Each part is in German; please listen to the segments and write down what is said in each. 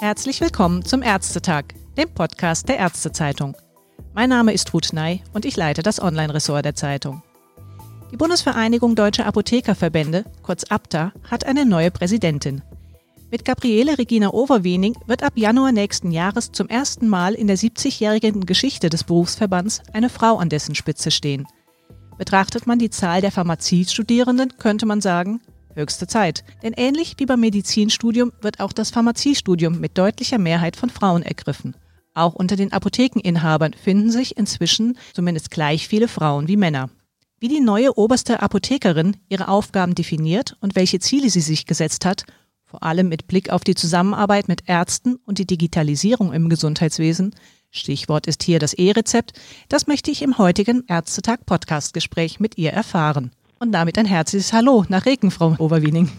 Herzlich willkommen zum Ärztetag, dem Podcast der Ärztezeitung. Mein Name ist Ruth Ney und ich leite das Online-Ressort der Zeitung. Die Bundesvereinigung Deutscher Apothekerverbände, kurz ABTA, hat eine neue Präsidentin. Mit Gabriele Regina Overwening wird ab Januar nächsten Jahres zum ersten Mal in der 70-jährigen Geschichte des Berufsverbands eine Frau an dessen Spitze stehen. Betrachtet man die Zahl der Pharmaziestudierenden, könnte man sagen, höchste Zeit. Denn ähnlich wie beim Medizinstudium wird auch das Pharmaziestudium mit deutlicher Mehrheit von Frauen ergriffen. Auch unter den Apothekeninhabern finden sich inzwischen zumindest gleich viele Frauen wie Männer. Wie die neue oberste Apothekerin ihre Aufgaben definiert und welche Ziele sie sich gesetzt hat vor allem mit Blick auf die Zusammenarbeit mit Ärzten und die Digitalisierung im Gesundheitswesen, Stichwort ist hier das E-Rezept, das möchte ich im heutigen Ärztetag Podcastgespräch mit ihr erfahren. Und damit ein herzliches Hallo nach Regen, Frau Oberwiening.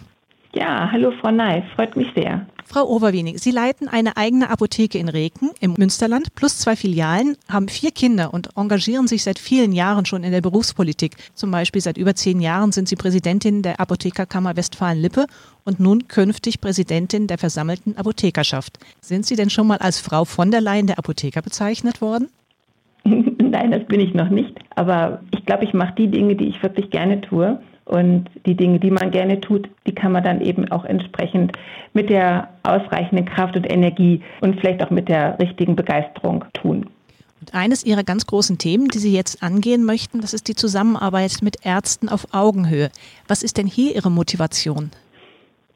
Ja, hallo Frau Ney, freut mich sehr. Frau Oberwenig, Sie leiten eine eigene Apotheke in Reken im Münsterland plus zwei Filialen, haben vier Kinder und engagieren sich seit vielen Jahren schon in der Berufspolitik. Zum Beispiel seit über zehn Jahren sind Sie Präsidentin der Apothekerkammer Westfalen-Lippe und nun künftig Präsidentin der versammelten Apothekerschaft. Sind Sie denn schon mal als Frau von der Leyen der Apotheker bezeichnet worden? Nein, das bin ich noch nicht. Aber ich glaube, ich mache die Dinge, die ich wirklich gerne tue. Und die Dinge, die man gerne tut, die kann man dann eben auch entsprechend mit der ausreichenden Kraft und Energie und vielleicht auch mit der richtigen Begeisterung tun. Und eines Ihrer ganz großen Themen, die Sie jetzt angehen möchten, das ist die Zusammenarbeit mit Ärzten auf Augenhöhe. Was ist denn hier Ihre Motivation?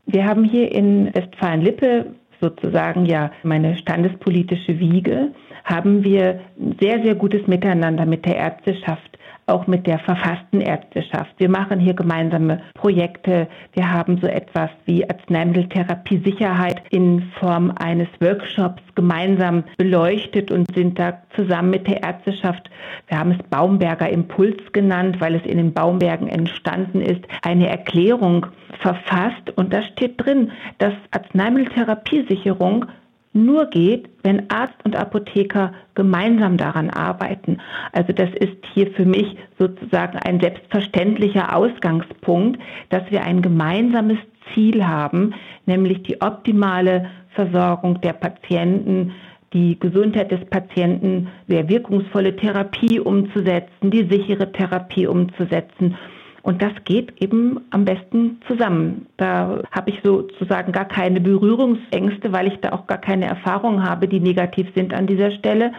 Wir haben hier in Westfalen-Lippe sozusagen ja meine standespolitische Wiege, haben wir sehr, sehr gutes Miteinander mit der Ärzteschaft auch mit der verfassten Ärzteschaft. Wir machen hier gemeinsame Projekte. Wir haben so etwas wie Arzneimitteltherapie Sicherheit in Form eines Workshops gemeinsam beleuchtet und sind da zusammen mit der Ärzteschaft, wir haben es Baumberger Impuls genannt, weil es in den Baumbergen entstanden ist, eine Erklärung verfasst und da steht drin, dass Arzneimitteltherapiesicherung nur geht, wenn Arzt und Apotheker gemeinsam daran arbeiten. Also das ist hier für mich sozusagen ein selbstverständlicher Ausgangspunkt, dass wir ein gemeinsames Ziel haben, nämlich die optimale Versorgung der Patienten, die Gesundheit des Patienten, der wirkungsvolle Therapie umzusetzen, die sichere Therapie umzusetzen und das geht eben am besten zusammen. Da habe ich sozusagen gar keine Berührungsängste, weil ich da auch gar keine Erfahrungen habe, die negativ sind an dieser Stelle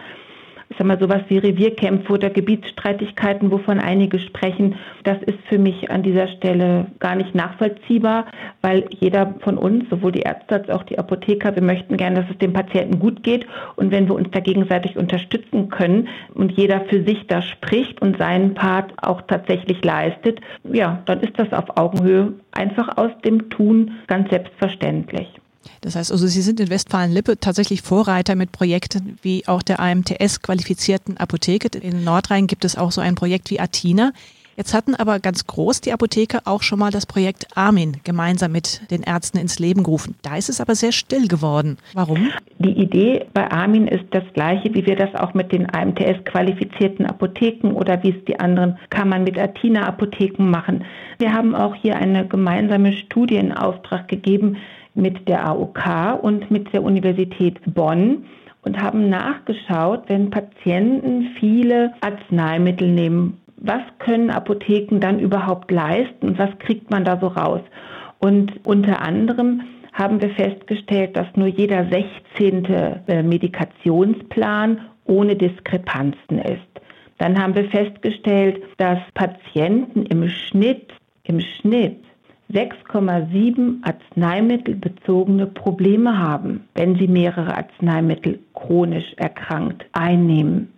ich sag mal, sowas wie Revierkämpfe oder Gebietsstreitigkeiten, wovon einige sprechen, das ist für mich an dieser Stelle gar nicht nachvollziehbar, weil jeder von uns, sowohl die Ärzte als auch die Apotheker, wir möchten gerne, dass es dem Patienten gut geht. Und wenn wir uns da gegenseitig unterstützen können und jeder für sich da spricht und seinen Part auch tatsächlich leistet, ja, dann ist das auf Augenhöhe einfach aus dem Tun ganz selbstverständlich. Das heißt also, Sie sind in Westfalen-Lippe tatsächlich Vorreiter mit Projekten wie auch der AMTS-qualifizierten Apotheke. In Nordrhein gibt es auch so ein Projekt wie Atina. Jetzt hatten aber ganz groß die Apotheke auch schon mal das Projekt Armin gemeinsam mit den Ärzten ins Leben gerufen. Da ist es aber sehr still geworden. Warum? Die Idee bei Armin ist das gleiche, wie wir das auch mit den AMTS-qualifizierten Apotheken oder wie es die anderen Kammern mit Atina-Apotheken machen. Wir haben auch hier eine gemeinsame Studie in Auftrag gegeben, mit der AOK und mit der Universität Bonn und haben nachgeschaut, wenn Patienten viele Arzneimittel nehmen, was können Apotheken dann überhaupt leisten und was kriegt man da so raus? Und unter anderem haben wir festgestellt, dass nur jeder 16. Äh, Medikationsplan ohne Diskrepanzen ist. Dann haben wir festgestellt, dass Patienten im Schnitt, im Schnitt 6,7 arzneimittelbezogene Probleme haben, wenn sie mehrere Arzneimittel chronisch erkrankt einnehmen.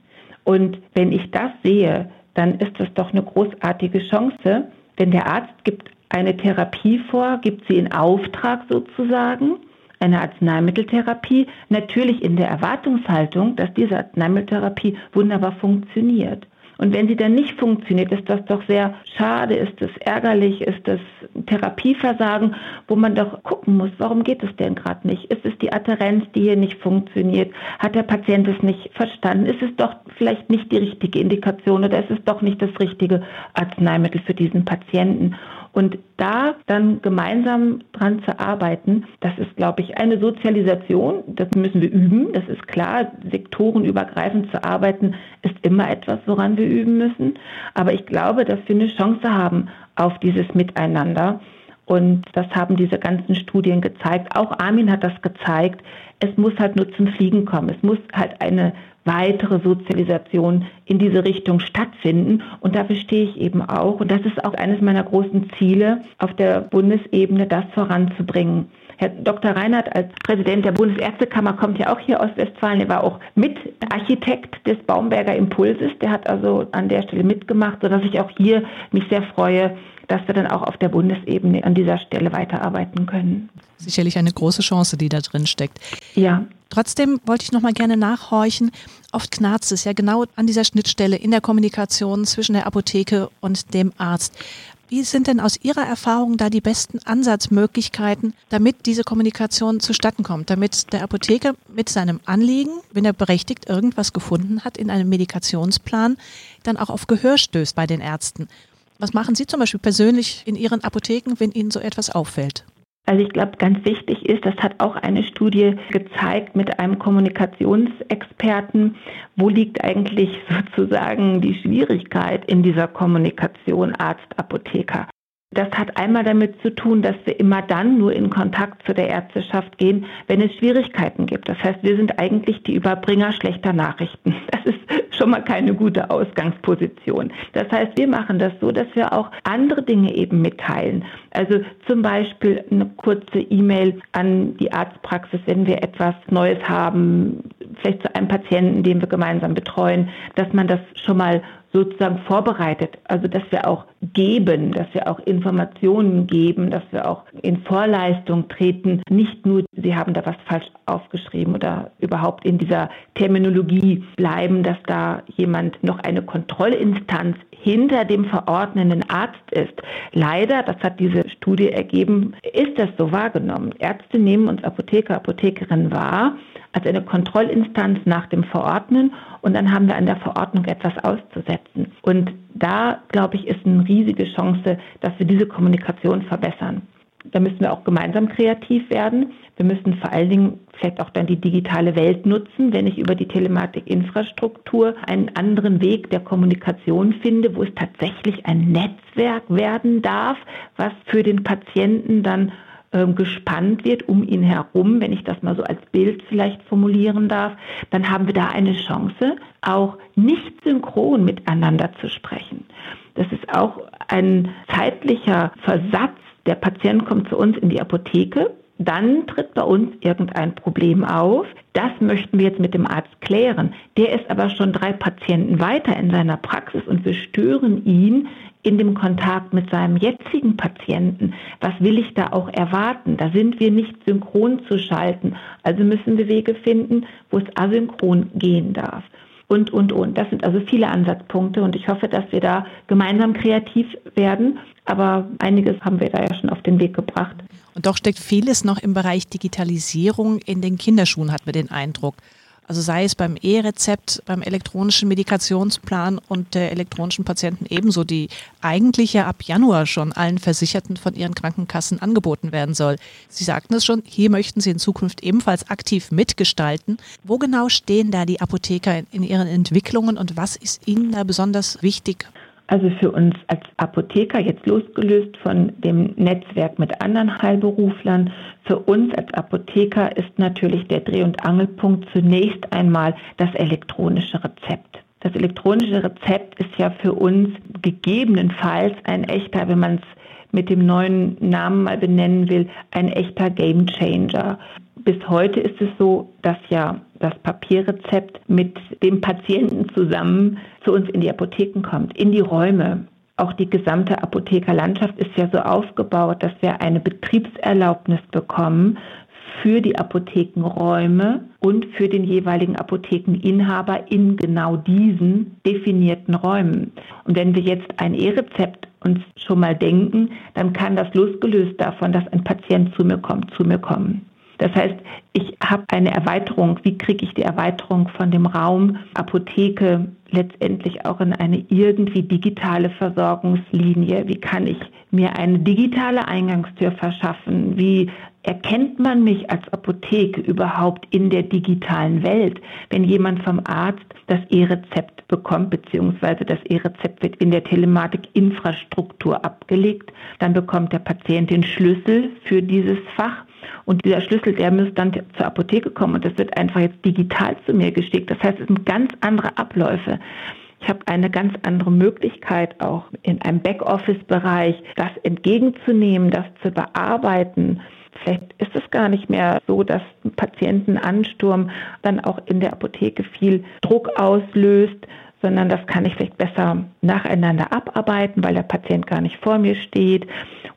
Und wenn ich das sehe, dann ist das doch eine großartige Chance, denn der Arzt gibt eine Therapie vor, gibt sie in Auftrag sozusagen, eine Arzneimitteltherapie, natürlich in der Erwartungshaltung, dass diese Arzneimitteltherapie wunderbar funktioniert. Und wenn sie dann nicht funktioniert, ist das doch sehr schade, ist es ärgerlich, ist es Therapieversagen, wo man doch gucken muss, warum geht es denn gerade nicht? Ist es die Adherenz, die hier nicht funktioniert? Hat der Patient es nicht verstanden? Ist es doch vielleicht nicht die richtige Indikation oder ist es doch nicht das richtige Arzneimittel für diesen Patienten? Und da dann gemeinsam dran zu arbeiten, das ist, glaube ich, eine Sozialisation. Das müssen wir üben. Das ist klar. Sektorenübergreifend zu arbeiten ist immer etwas, woran wir üben müssen. Aber ich glaube, dass wir eine Chance haben auf dieses Miteinander. Und das haben diese ganzen Studien gezeigt. Auch Armin hat das gezeigt. Es muss halt nur zum Fliegen kommen. Es muss halt eine weitere Sozialisation in diese Richtung stattfinden. Und dafür stehe ich eben auch. Und das ist auch eines meiner großen Ziele auf der Bundesebene, das voranzubringen. Herr Dr. Reinhardt als Präsident der Bundesärztekammer kommt ja auch hier aus Westfalen. Er war auch Mitarchitekt des Baumberger Impulses. Der hat also an der Stelle mitgemacht, sodass ich auch hier mich sehr freue, dass wir dann auch auf der Bundesebene an dieser Stelle weiterarbeiten können. Sicherlich eine große Chance, die da drin steckt. Ja. Trotzdem wollte ich noch mal gerne nachhorchen. Oft knarzt es ja genau an dieser Schnittstelle in der Kommunikation zwischen der Apotheke und dem Arzt. Wie sind denn aus Ihrer Erfahrung da die besten Ansatzmöglichkeiten, damit diese Kommunikation zustatten kommt, damit der Apotheker mit seinem Anliegen, wenn er berechtigt irgendwas gefunden hat in einem Medikationsplan, dann auch auf Gehör stößt bei den Ärzten? Was machen Sie zum Beispiel persönlich in Ihren Apotheken, wenn Ihnen so etwas auffällt? Also ich glaube, ganz wichtig ist, das hat auch eine Studie gezeigt mit einem Kommunikationsexperten, wo liegt eigentlich sozusagen die Schwierigkeit in dieser Kommunikation Arzt-Apotheker. Das hat einmal damit zu tun, dass wir immer dann nur in Kontakt zu der Ärzteschaft gehen, wenn es Schwierigkeiten gibt. Das heißt, wir sind eigentlich die Überbringer schlechter Nachrichten. Das ist schon mal keine gute Ausgangsposition. Das heißt, wir machen das so, dass wir auch andere Dinge eben mitteilen. Also zum Beispiel eine kurze E-Mail an die Arztpraxis, wenn wir etwas Neues haben, vielleicht zu einem Patienten, den wir gemeinsam betreuen, dass man das schon mal sozusagen vorbereitet. Also dass wir auch geben, dass wir auch Informationen geben, dass wir auch in Vorleistung treten. Nicht nur, Sie haben da was falsch aufgeschrieben oder überhaupt in dieser Terminologie bleiben, dass da jemand noch eine Kontrollinstanz hinter dem verordnenden Arzt ist. Leider, das hat diese Studie ergeben, ist das so wahrgenommen. Ärzte nehmen uns Apotheker, Apothekerinnen wahr als eine Kontrollinstanz nach dem Verordnen und dann haben wir an der Verordnung etwas auszusetzen. Und da, glaube ich, ist eine riesige Chance, dass wir diese Kommunikation verbessern. Da müssen wir auch gemeinsam kreativ werden. Wir müssen vor allen Dingen vielleicht auch dann die digitale Welt nutzen, wenn ich über die Telematikinfrastruktur einen anderen Weg der Kommunikation finde, wo es tatsächlich ein Netzwerk werden darf, was für den Patienten dann gespannt wird um ihn herum, wenn ich das mal so als Bild vielleicht formulieren darf, dann haben wir da eine Chance, auch nicht synchron miteinander zu sprechen. Das ist auch ein zeitlicher Versatz. Der Patient kommt zu uns in die Apotheke, dann tritt bei uns irgendein Problem auf. Das möchten wir jetzt mit dem Arzt klären. Der ist aber schon drei Patienten weiter in seiner Praxis und wir stören ihn in dem Kontakt mit seinem jetzigen Patienten. Was will ich da auch erwarten? Da sind wir nicht synchron zu schalten. Also müssen wir Wege finden, wo es asynchron gehen darf. Und, und, und. Das sind also viele Ansatzpunkte und ich hoffe, dass wir da gemeinsam kreativ werden. Aber einiges haben wir da ja schon auf den Weg gebracht. Und doch steckt vieles noch im Bereich Digitalisierung in den Kinderschuhen, hat man den Eindruck. Also sei es beim E-Rezept, beim elektronischen Medikationsplan und der elektronischen Patienten ebenso, die eigentlich ja ab Januar schon allen Versicherten von ihren Krankenkassen angeboten werden soll. Sie sagten es schon, hier möchten Sie in Zukunft ebenfalls aktiv mitgestalten. Wo genau stehen da die Apotheker in ihren Entwicklungen und was ist Ihnen da besonders wichtig? Also für uns als Apotheker, jetzt losgelöst von dem Netzwerk mit anderen Heilberuflern, für uns als Apotheker ist natürlich der Dreh- und Angelpunkt zunächst einmal das elektronische Rezept. Das elektronische Rezept ist ja für uns gegebenenfalls ein echter, wenn man es mit dem neuen Namen mal benennen will, ein echter Gamechanger. Bis heute ist es so, dass ja das Papierrezept mit dem Patienten zusammen zu uns in die Apotheken kommt, in die Räume. Auch die gesamte Apothekerlandschaft ist ja so aufgebaut, dass wir eine Betriebserlaubnis bekommen für die Apothekenräume und für den jeweiligen Apothekeninhaber in genau diesen definierten Räumen. Und wenn wir jetzt ein E-Rezept uns schon mal denken, dann kann das losgelöst davon, dass ein Patient zu mir kommt, zu mir kommen. Das heißt, ich habe eine Erweiterung. Wie kriege ich die Erweiterung von dem Raum Apotheke letztendlich auch in eine irgendwie digitale Versorgungslinie? Wie kann ich mir eine digitale Eingangstür verschaffen? Wie erkennt man mich als Apotheke überhaupt in der digitalen Welt, wenn jemand vom Arzt das E-Rezept bekommt, beziehungsweise das E-Rezept wird in der Telematik-Infrastruktur abgelegt, dann bekommt der Patient den Schlüssel für dieses Fach und dieser Schlüssel, der muss dann zur Apotheke kommen und das wird einfach jetzt digital zu mir geschickt. Das heißt, es sind ganz andere Abläufe. Ich habe eine ganz andere Möglichkeit, auch in einem Backoffice-Bereich das entgegenzunehmen, das zu bearbeiten. Vielleicht ist es gar nicht mehr so, dass ein Patientenansturm dann auch in der Apotheke viel Druck auslöst, sondern das kann ich vielleicht besser nacheinander abarbeiten, weil der Patient gar nicht vor mir steht.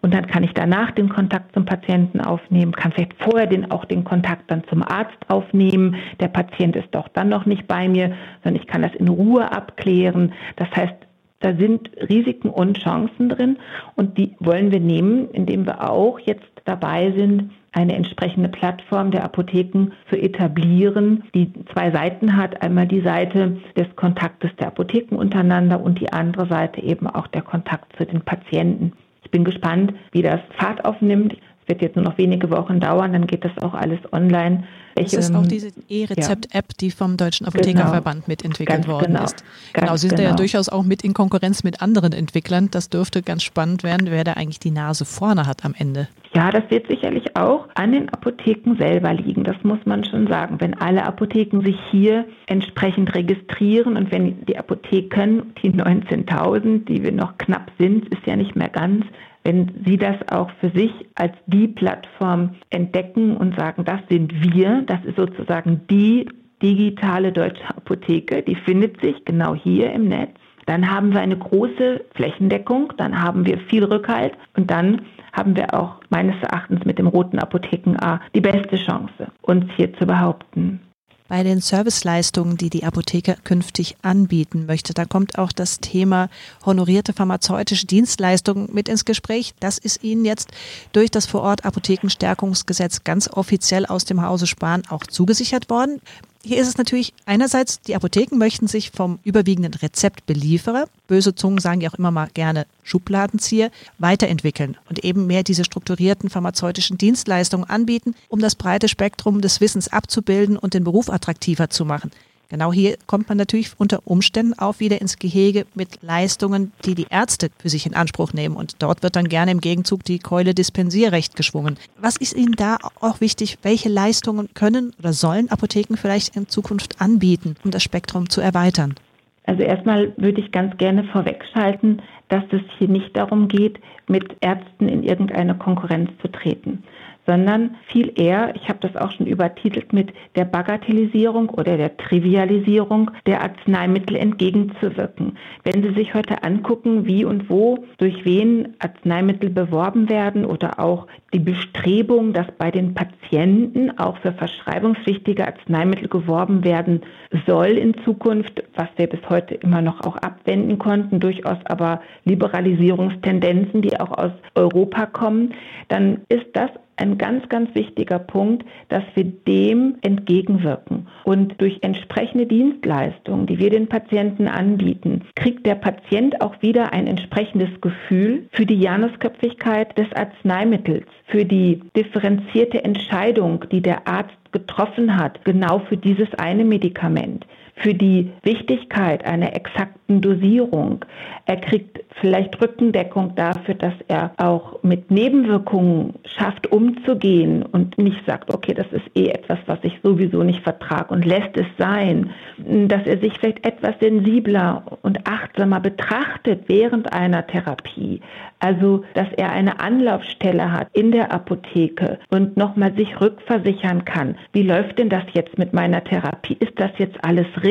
Und dann kann ich danach den Kontakt zum Patienten aufnehmen, kann vielleicht vorher den, auch den Kontakt dann zum Arzt aufnehmen. Der Patient ist doch dann noch nicht bei mir, sondern ich kann das in Ruhe abklären. Das heißt, da sind Risiken und Chancen drin und die wollen wir nehmen, indem wir auch jetzt dabei sind, eine entsprechende Plattform der Apotheken zu etablieren, die zwei Seiten hat. Einmal die Seite des Kontaktes der Apotheken untereinander und die andere Seite eben auch der Kontakt zu den Patienten. Ich bin gespannt, wie das Fahrt aufnimmt. Es wird jetzt nur noch wenige Wochen dauern, dann geht das auch alles online. Das ist auch diese E-Rezept-App, die vom Deutschen genau. Apothekerverband genau. mitentwickelt worden genau. ist. Genau, Sie sind genau. ja durchaus auch mit in Konkurrenz mit anderen Entwicklern. Das dürfte ganz spannend werden, wer da eigentlich die Nase vorne hat am Ende. Ja, das wird sicherlich auch an den Apotheken selber liegen. Das muss man schon sagen. Wenn alle Apotheken sich hier entsprechend registrieren und wenn die Apotheken, die 19.000, die wir noch knapp sind, ist ja nicht mehr ganz, wenn Sie das auch für sich als die Plattform entdecken und sagen, das sind wir, das ist sozusagen die digitale deutsche Apotheke, die findet sich genau hier im Netz, dann haben wir eine große Flächendeckung, dann haben wir viel Rückhalt und dann haben wir auch meines Erachtens mit dem roten Apotheken A die beste Chance, uns hier zu behaupten bei den Serviceleistungen, die die Apotheke künftig anbieten möchte. Da kommt auch das Thema honorierte pharmazeutische Dienstleistungen mit ins Gespräch. Das ist Ihnen jetzt durch das Vorort Apothekenstärkungsgesetz ganz offiziell aus dem Hause Spahn auch zugesichert worden. Hier ist es natürlich einerseits, die Apotheken möchten sich vom überwiegenden Rezeptbelieferer, böse Zungen sagen ja auch immer mal gerne Schubladenzieher, weiterentwickeln und eben mehr diese strukturierten pharmazeutischen Dienstleistungen anbieten, um das breite Spektrum des Wissens abzubilden und den Beruf attraktiver zu machen. Genau hier kommt man natürlich unter Umständen auch wieder ins Gehege mit Leistungen, die die Ärzte für sich in Anspruch nehmen. Und dort wird dann gerne im Gegenzug die Keule Dispensierrecht geschwungen. Was ist Ihnen da auch wichtig? Welche Leistungen können oder sollen Apotheken vielleicht in Zukunft anbieten, um das Spektrum zu erweitern? Also erstmal würde ich ganz gerne vorwegschalten, dass es hier nicht darum geht, mit Ärzten in irgendeine Konkurrenz zu treten sondern viel eher, ich habe das auch schon übertitelt, mit der Bagatellisierung oder der Trivialisierung der Arzneimittel entgegenzuwirken. Wenn Sie sich heute angucken, wie und wo, durch wen Arzneimittel beworben werden oder auch die Bestrebung, dass bei den Patienten auch für verschreibungspflichtige Arzneimittel geworben werden soll in Zukunft, was wir bis heute immer noch auch abwenden konnten, durchaus aber Liberalisierungstendenzen, die auch aus Europa kommen, dann ist das ein ganz, ganz wichtiger Punkt, dass wir dem entgegenwirken. Und durch entsprechende Dienstleistungen, die wir den Patienten anbieten, kriegt der Patient auch wieder ein entsprechendes Gefühl für die Janusköpfigkeit des Arzneimittels, für die differenzierte Entscheidung, die der Arzt getroffen hat, genau für dieses eine Medikament für die Wichtigkeit einer exakten Dosierung. Er kriegt vielleicht Rückendeckung dafür, dass er auch mit Nebenwirkungen schafft, umzugehen und nicht sagt, okay, das ist eh etwas, was ich sowieso nicht vertrage und lässt es sein. Dass er sich vielleicht etwas sensibler und achtsamer betrachtet während einer Therapie. Also, dass er eine Anlaufstelle hat in der Apotheke und nochmal sich rückversichern kann. Wie läuft denn das jetzt mit meiner Therapie? Ist das jetzt alles richtig?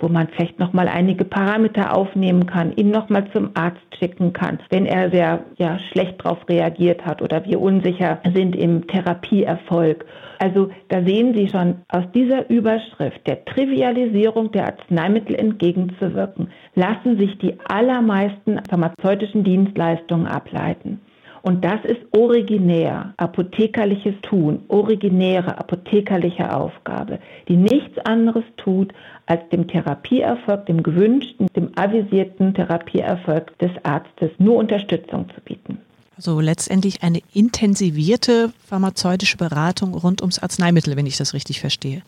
Wo man vielleicht nochmal einige Parameter aufnehmen kann, ihn nochmal zum Arzt schicken kann, wenn er sehr ja, schlecht darauf reagiert hat oder wir unsicher sind im Therapieerfolg. Also da sehen Sie schon aus dieser Überschrift der Trivialisierung der Arzneimittel entgegenzuwirken, lassen sich die allermeisten pharmazeutischen Dienstleistungen ableiten. Und das ist originär, apothekerliches Tun, originäre apothekerliche Aufgabe, die nichts anderes tut, als dem Therapieerfolg, dem gewünschten, dem avisierten Therapieerfolg des Arztes nur Unterstützung zu bieten. Also letztendlich eine intensivierte pharmazeutische Beratung rund ums Arzneimittel, wenn ich das richtig verstehe.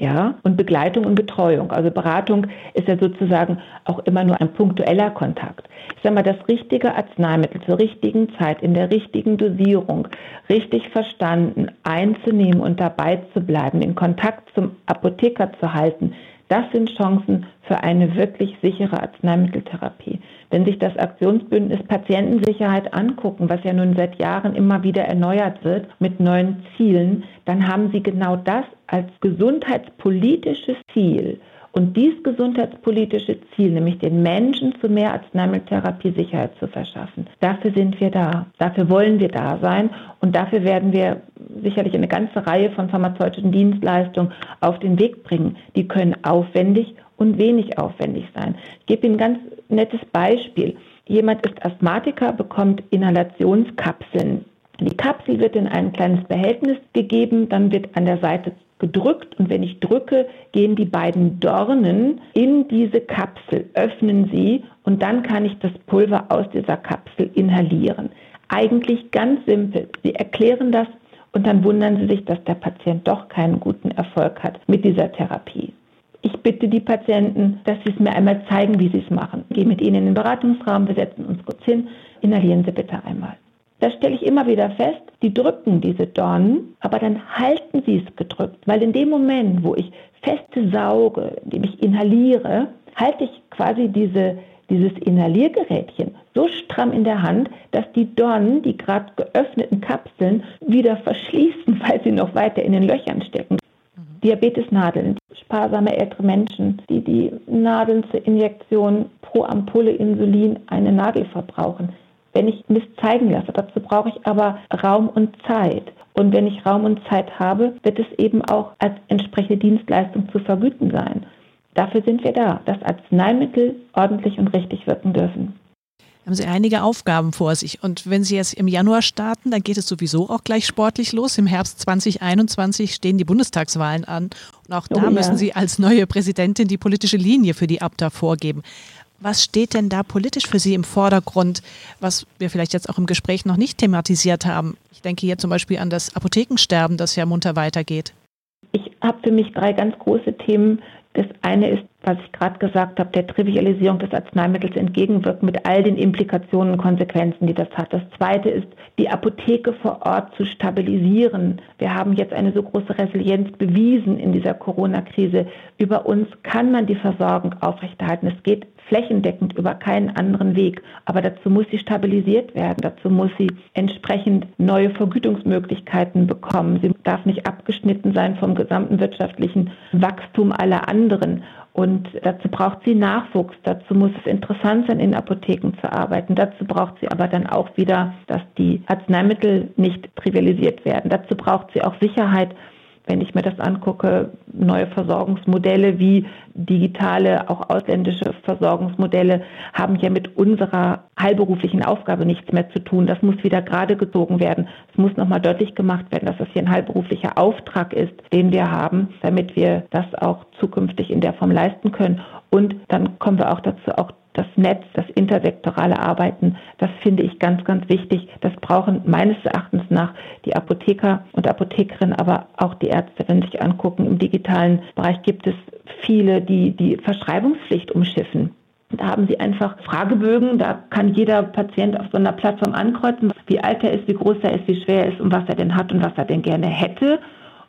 Ja, und Begleitung und Betreuung. Also Beratung ist ja sozusagen auch immer nur ein punktueller Kontakt. Ich sage mal, das richtige Arzneimittel zur richtigen Zeit, in der richtigen Dosierung, richtig verstanden, einzunehmen und dabei zu bleiben, in Kontakt zum Apotheker zu halten, das sind Chancen für eine wirklich sichere Arzneimitteltherapie. Wenn sich das Aktionsbündnis Patientensicherheit angucken, was ja nun seit Jahren immer wieder erneuert wird mit neuen Zielen, dann haben sie genau das als gesundheitspolitisches Ziel und dieses gesundheitspolitische Ziel, nämlich den Menschen zu mehr Arzneimitteltherapie Sicherheit zu verschaffen, dafür sind wir da. Dafür wollen wir da sein und dafür werden wir sicherlich eine ganze Reihe von pharmazeutischen Dienstleistungen auf den Weg bringen. Die können aufwendig und wenig aufwendig sein. Ich gebe Ihnen ein ganz nettes Beispiel. Jemand ist Asthmatiker, bekommt Inhalationskapseln. Die Kapsel wird in ein kleines Behältnis gegeben, dann wird an der Seite gedrückt und wenn ich drücke, gehen die beiden Dornen in diese Kapsel, öffnen sie und dann kann ich das Pulver aus dieser Kapsel inhalieren. Eigentlich ganz simpel. Sie erklären das und dann wundern sie sich, dass der Patient doch keinen guten Erfolg hat mit dieser Therapie. Ich bitte die Patienten, dass sie es mir einmal zeigen, wie sie es machen. Ich gehe mit ihnen in den Beratungsraum, wir setzen uns kurz hin, inhalieren Sie bitte einmal. Da stelle ich immer wieder fest, die drücken diese Dornen, aber dann halten sie es gedrückt, weil in dem Moment, wo ich feste sauge, indem ich inhaliere, halte ich quasi diese, dieses Inhaliergerätchen so stramm in der Hand, dass die Dornen, die gerade geöffneten Kapseln, wieder verschließen, weil sie noch weiter in den Löchern stecken. Mhm. Diabetesnadeln, sparsame ältere Menschen, die die Nadeln zur Injektion pro Ampulle Insulin eine Nadel verbrauchen wenn ich mich zeigen lasse. Dazu brauche ich aber Raum und Zeit. Und wenn ich Raum und Zeit habe, wird es eben auch als entsprechende Dienstleistung zu vergüten sein. Dafür sind wir da, dass Arzneimittel ordentlich und richtig wirken dürfen haben Sie einige Aufgaben vor sich. Und wenn Sie jetzt im Januar starten, dann geht es sowieso auch gleich sportlich los. Im Herbst 2021 stehen die Bundestagswahlen an. Und auch da oh, ja. müssen Sie als neue Präsidentin die politische Linie für die Abda vorgeben. Was steht denn da politisch für Sie im Vordergrund, was wir vielleicht jetzt auch im Gespräch noch nicht thematisiert haben? Ich denke hier zum Beispiel an das Apothekensterben, das ja munter weitergeht. Ich habe für mich drei ganz große Themen. Das eine ist, was ich gerade gesagt habe, der Trivialisierung des Arzneimittels entgegenwirken mit all den Implikationen und Konsequenzen, die das hat. Das zweite ist, die Apotheke vor Ort zu stabilisieren. Wir haben jetzt eine so große Resilienz bewiesen in dieser Corona-Krise. Über uns kann man die Versorgung aufrechterhalten. Es geht flächendeckend über keinen anderen Weg. Aber dazu muss sie stabilisiert werden. Dazu muss sie entsprechend neue Vergütungsmöglichkeiten bekommen. Sie darf nicht abgeschnitten sein vom gesamten wirtschaftlichen Wachstum aller anderen. Und dazu braucht sie Nachwuchs. Dazu muss es interessant sein, in Apotheken zu arbeiten. Dazu braucht sie aber dann auch wieder, dass die Arzneimittel nicht trivialisiert werden. Dazu braucht sie auch Sicherheit wenn ich mir das angucke, neue Versorgungsmodelle wie digitale, auch ausländische Versorgungsmodelle haben ja mit unserer heilberuflichen Aufgabe nichts mehr zu tun. Das muss wieder gerade gezogen werden. Es muss nochmal deutlich gemacht werden, dass das hier ein heilberuflicher Auftrag ist, den wir haben, damit wir das auch zukünftig in der Form leisten können. Und dann kommen wir auch dazu, auch das Netz, das intersektorale Arbeiten, das finde ich ganz, ganz wichtig. Das brauchen meines Erachtens nach die Apotheker und Apothekerinnen, aber auch die Ärzte, wenn sich angucken. Im digitalen Bereich gibt es viele, die die Verschreibungspflicht umschiffen. Da haben sie einfach Fragebögen, da kann jeder Patient auf so einer Plattform ankreuzen, wie alt er ist, wie groß er ist, wie schwer er ist und was er denn hat und was er denn gerne hätte.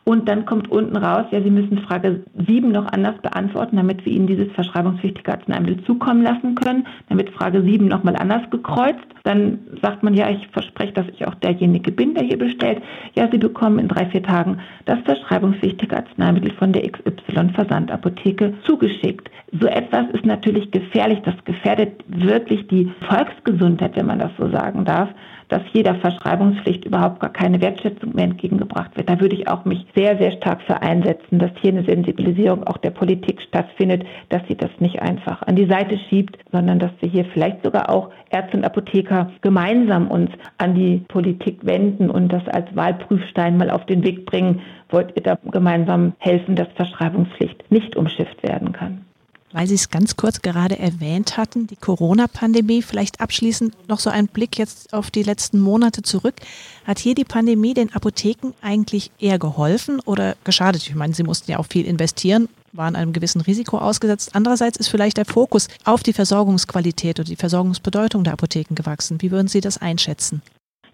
Und dann kommt unten raus, ja, Sie müssen Frage 7 noch anders beantworten, damit wir Ihnen dieses verschreibungspflichtige Arzneimittel zukommen lassen können. Dann wird Frage 7 nochmal anders gekreuzt. Dann sagt man, ja, ich verspreche, dass ich auch derjenige bin, der hier bestellt. Ja, Sie bekommen in drei, vier Tagen das verschreibungspflichtige Arzneimittel von der XY-Versandapotheke zugeschickt. So etwas ist natürlich gefährlich. Das gefährdet wirklich die Volksgesundheit, wenn man das so sagen darf dass jeder Verschreibungspflicht überhaupt gar keine Wertschätzung mehr entgegengebracht wird. Da würde ich auch mich sehr, sehr stark für einsetzen, dass hier eine Sensibilisierung auch der Politik stattfindet, dass sie das nicht einfach an die Seite schiebt, sondern dass wir hier vielleicht sogar auch Ärzte und Apotheker gemeinsam uns an die Politik wenden und das als Wahlprüfstein mal auf den Weg bringen. Wollt ihr da gemeinsam helfen, dass Verschreibungspflicht nicht umschifft werden kann? Weil Sie es ganz kurz gerade erwähnt hatten, die Corona-Pandemie, vielleicht abschließend noch so ein Blick jetzt auf die letzten Monate zurück. Hat hier die Pandemie den Apotheken eigentlich eher geholfen oder geschadet? Ich meine, Sie mussten ja auch viel investieren, waren einem gewissen Risiko ausgesetzt. Andererseits ist vielleicht der Fokus auf die Versorgungsqualität oder die Versorgungsbedeutung der Apotheken gewachsen. Wie würden Sie das einschätzen?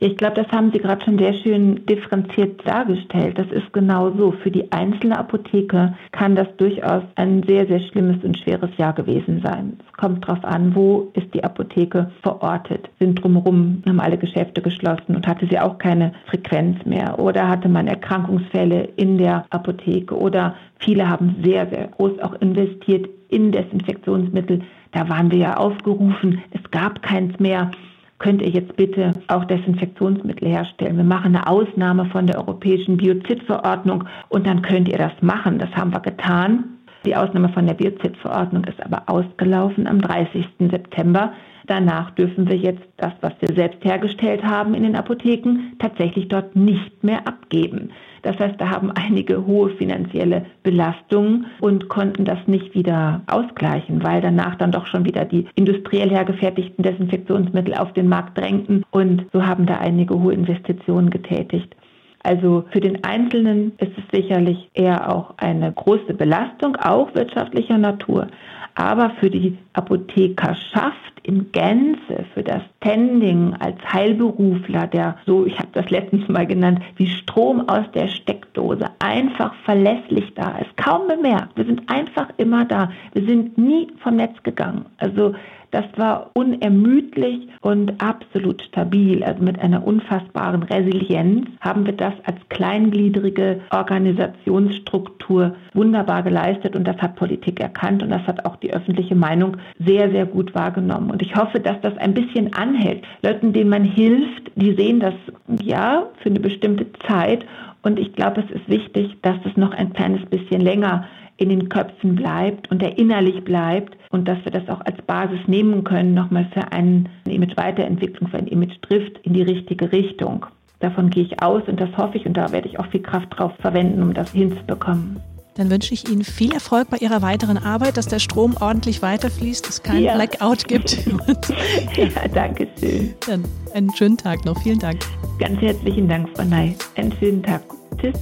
Ich glaube, das haben Sie gerade schon sehr schön differenziert dargestellt. Das ist genau so. Für die einzelne Apotheke kann das durchaus ein sehr, sehr schlimmes und schweres Jahr gewesen sein. Es kommt darauf an, wo ist die Apotheke verortet. Sind drumherum, haben alle Geschäfte geschlossen und hatte sie auch keine Frequenz mehr. Oder hatte man Erkrankungsfälle in der Apotheke. Oder viele haben sehr, sehr groß auch investiert in Desinfektionsmittel. Da waren wir ja aufgerufen. Es gab keins mehr könnt ihr jetzt bitte auch Desinfektionsmittel herstellen. Wir machen eine Ausnahme von der europäischen Biozidverordnung und dann könnt ihr das machen. Das haben wir getan. Die Ausnahme von der Biozidverordnung ist aber ausgelaufen am 30. September. Danach dürfen wir jetzt das, was wir selbst hergestellt haben in den Apotheken, tatsächlich dort nicht mehr abgeben. Das heißt, da haben einige hohe finanzielle Belastungen und konnten das nicht wieder ausgleichen, weil danach dann doch schon wieder die industriell hergefertigten Desinfektionsmittel auf den Markt drängten und so haben da einige hohe Investitionen getätigt. Also für den Einzelnen ist es sicherlich eher auch eine große Belastung, auch wirtschaftlicher Natur. Aber für die Apothekerschaft in Gänze, für das Standing als Heilberufler, der so, ich habe das letztens mal genannt, wie Strom aus der Steckdose, einfach verlässlich da ist, kaum bemerkt. Wir sind einfach immer da. Wir sind nie vom Netz gegangen. Also das war unermüdlich und absolut stabil. Also mit einer unfassbaren Resilienz haben wir das als kleingliedrige Organisationsstruktur wunderbar geleistet und das hat Politik erkannt und das hat auch die öffentliche Meinung sehr, sehr gut wahrgenommen. Und ich hoffe, dass das ein bisschen anhält. Leuten, denen man hilft, die sehen das ja für eine bestimmte Zeit und ich glaube, es ist wichtig, dass es noch ein kleines bisschen länger in den Köpfen bleibt und erinnerlich bleibt und dass wir das auch als Basis nehmen können, nochmal für eine Image-Weiterentwicklung, für ein Image-Drift in die richtige Richtung. Davon gehe ich aus und das hoffe ich und da werde ich auch viel Kraft drauf verwenden, um das hinzubekommen. Dann wünsche ich Ihnen viel Erfolg bei Ihrer weiteren Arbeit, dass der Strom ordentlich weiterfließt, es keinen ja. Blackout gibt. ja, danke schön. Dann einen schönen Tag noch. Vielen Dank. Ganz herzlichen Dank, Frau Ney. Einen schönen Tag. Tschüss.